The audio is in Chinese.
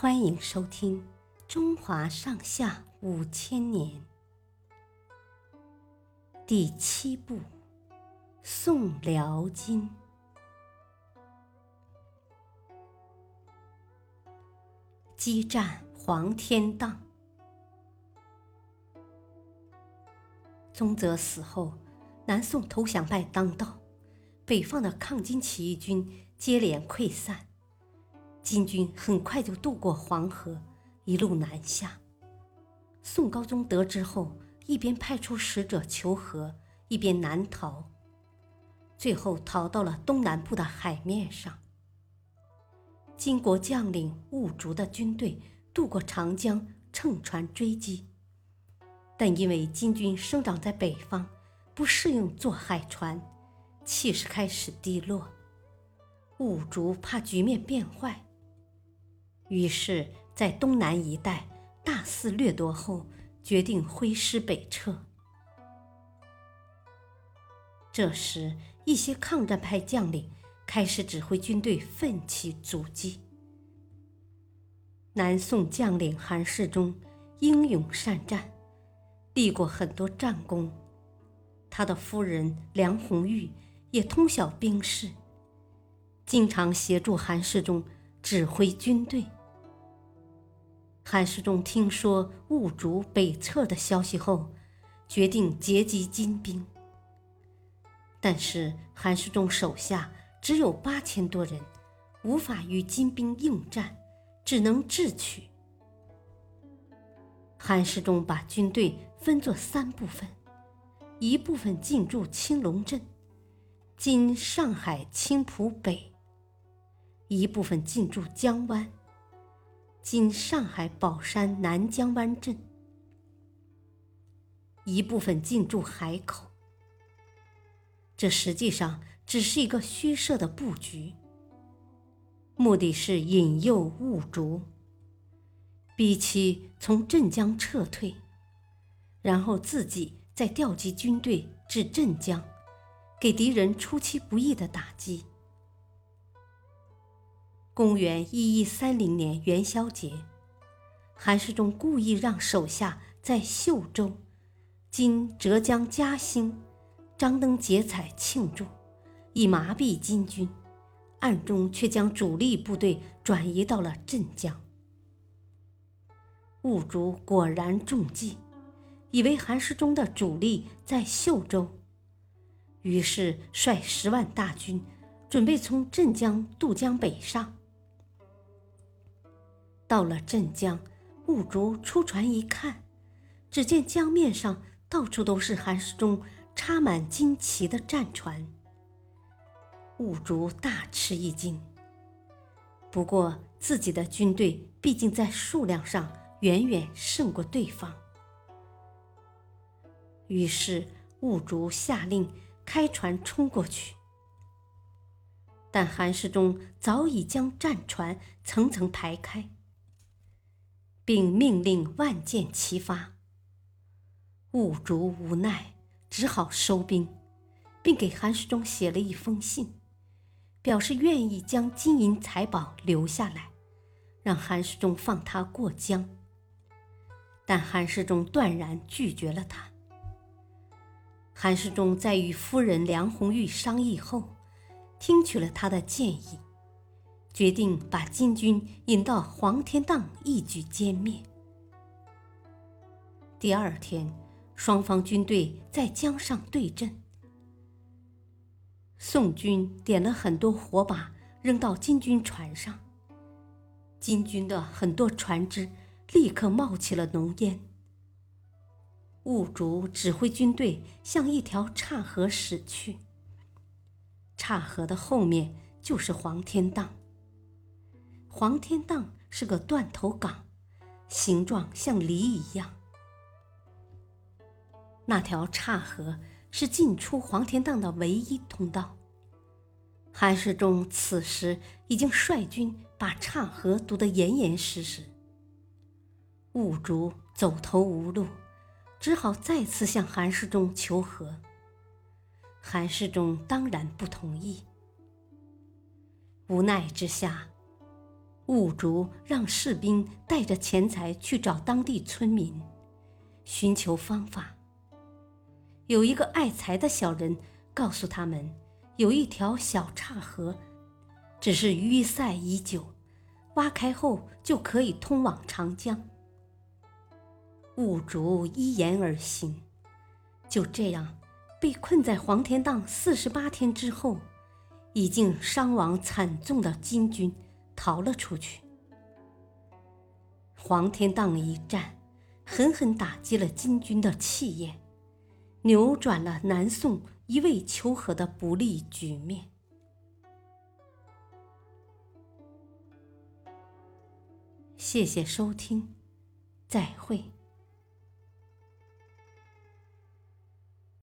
欢迎收听《中华上下五千年》第七部《宋辽金》。激战黄天荡。宗泽死后，南宋投降派当道，北方的抗金起义军接连溃散。金军很快就渡过黄河，一路南下。宋高宗得知后，一边派出使者求和，一边南逃，最后逃到了东南部的海面上。金国将领兀竹的军队渡过长江，乘船追击，但因为金军生长在北方，不适应坐海船，气势开始低落。兀竹怕局面变坏。于是，在东南一带大肆掠夺后，决定挥师北撤。这时，一些抗战派将领开始指挥军队奋起阻击。南宋将领韩世忠英勇善战，立过很多战功。他的夫人梁红玉也通晓兵事，经常协助韩世忠指挥军队。韩世忠听说兀竹北撤的消息后，决定截击金兵。但是韩世忠手下只有八千多人，无法与金兵应战，只能智取。韩世忠把军队分作三部分，一部分进驻青龙镇（今上海青浦北），一部分进驻江湾。今上海宝山南江湾镇。一部分进驻海口，这实际上只是一个虚设的布局，目的是引诱兀竹，逼其从镇江撤退，然后自己再调集军队至镇江，给敌人出其不意的打击。公元一一三零年元宵节，韩世忠故意让手下在秀州（今浙江嘉兴）张灯结彩庆祝，以麻痹金军，暗中却将主力部队转移到了镇江。兀竹果然中计，以为韩世忠的主力在秀州，于是率十万大军，准备从镇江渡江北上。到了镇江，兀竹出船一看，只见江面上到处都是韩世忠插满旌旗的战船。兀竹大吃一惊。不过自己的军队毕竟在数量上远远胜过对方，于是兀竹下令开船冲过去。但韩世忠早已将战船层层排开。并命令万箭齐发。兀竹无奈，只好收兵，并给韩世忠写了一封信，表示愿意将金银财宝留下来，让韩世忠放他过江。但韩世忠断然拒绝了他。韩世忠在与夫人梁红玉商议后，听取了他的建议。决定把金军引到黄天荡，一举歼灭。第二天，双方军队在江上对阵。宋军点了很多火把，扔到金军船上。金军的很多船只立刻冒起了浓烟。兀竹指挥军队向一条岔河驶去。岔河的后面就是黄天荡。黄天荡是个断头港，形状像梨一样。那条岔河是进出黄天荡的唯一通道。韩世忠此时已经率军把岔河堵得严严实实。兀竹走投无路，只好再次向韩世忠求和。韩世忠当然不同意。无奈之下。兀竹让士兵带着钱财去找当地村民，寻求方法。有一个爱财的小人告诉他们，有一条小岔河，只是淤塞已久，挖开后就可以通往长江。兀竹依言而行，就这样被困在黄田荡四十八天之后，已经伤亡惨重的金军逃了出去。黄天荡一战，狠狠打击了金军的气焰。扭转了南宋一味求和的不利局面。谢谢收听，再会。